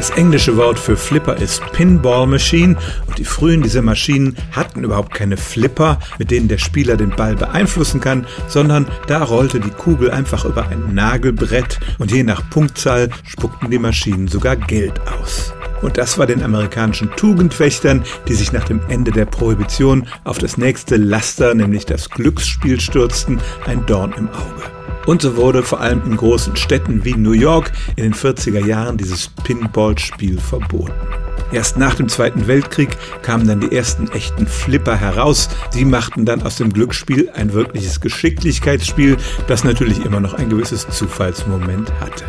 Das englische Wort für Flipper ist Pinball Machine und die frühen dieser Maschinen hatten überhaupt keine Flipper, mit denen der Spieler den Ball beeinflussen kann, sondern da rollte die Kugel einfach über ein Nagelbrett und je nach Punktzahl spuckten die Maschinen sogar Geld aus. Und das war den amerikanischen Tugendwächtern, die sich nach dem Ende der Prohibition auf das nächste Laster, nämlich das Glücksspiel stürzten, ein Dorn im Auge. Und so wurde vor allem in großen Städten wie New York in den 40er Jahren dieses Pinball-Spiel verboten. Erst nach dem Zweiten Weltkrieg kamen dann die ersten echten Flipper heraus. Die machten dann aus dem Glücksspiel ein wirkliches Geschicklichkeitsspiel, das natürlich immer noch ein gewisses Zufallsmoment hatte.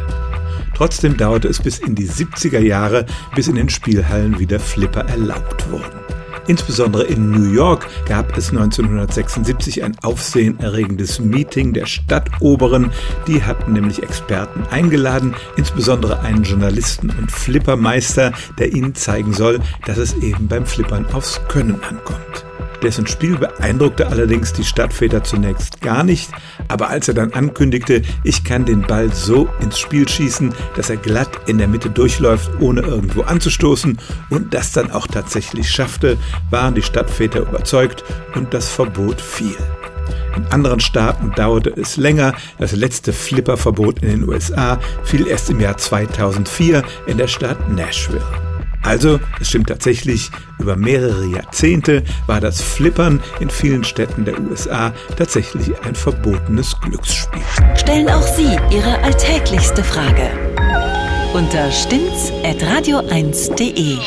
Trotzdem dauerte es bis in die 70er Jahre, bis in den Spielhallen wieder Flipper erlaubt wurden. Insbesondere in New York gab es 1976 ein aufsehenerregendes Meeting der Stadtoberen. Die hatten nämlich Experten eingeladen, insbesondere einen Journalisten und Flippermeister, der ihnen zeigen soll, dass es eben beim Flippern aufs Können ankommt. Dessen Spiel beeindruckte allerdings die Stadtväter zunächst gar nicht, aber als er dann ankündigte, ich kann den Ball so ins Spiel schießen, dass er glatt in der Mitte durchläuft, ohne irgendwo anzustoßen und das dann auch tatsächlich schaffte, waren die Stadtväter überzeugt und das Verbot fiel. In anderen Staaten dauerte es länger. Das letzte Flipperverbot in den USA fiel erst im Jahr 2004 in der Stadt Nashville. Also, es stimmt tatsächlich, über mehrere Jahrzehnte war das Flippern in vielen Städten der USA tatsächlich ein verbotenes Glücksspiel. Stellen auch Sie Ihre alltäglichste Frage unter stimmtz.radio1.de.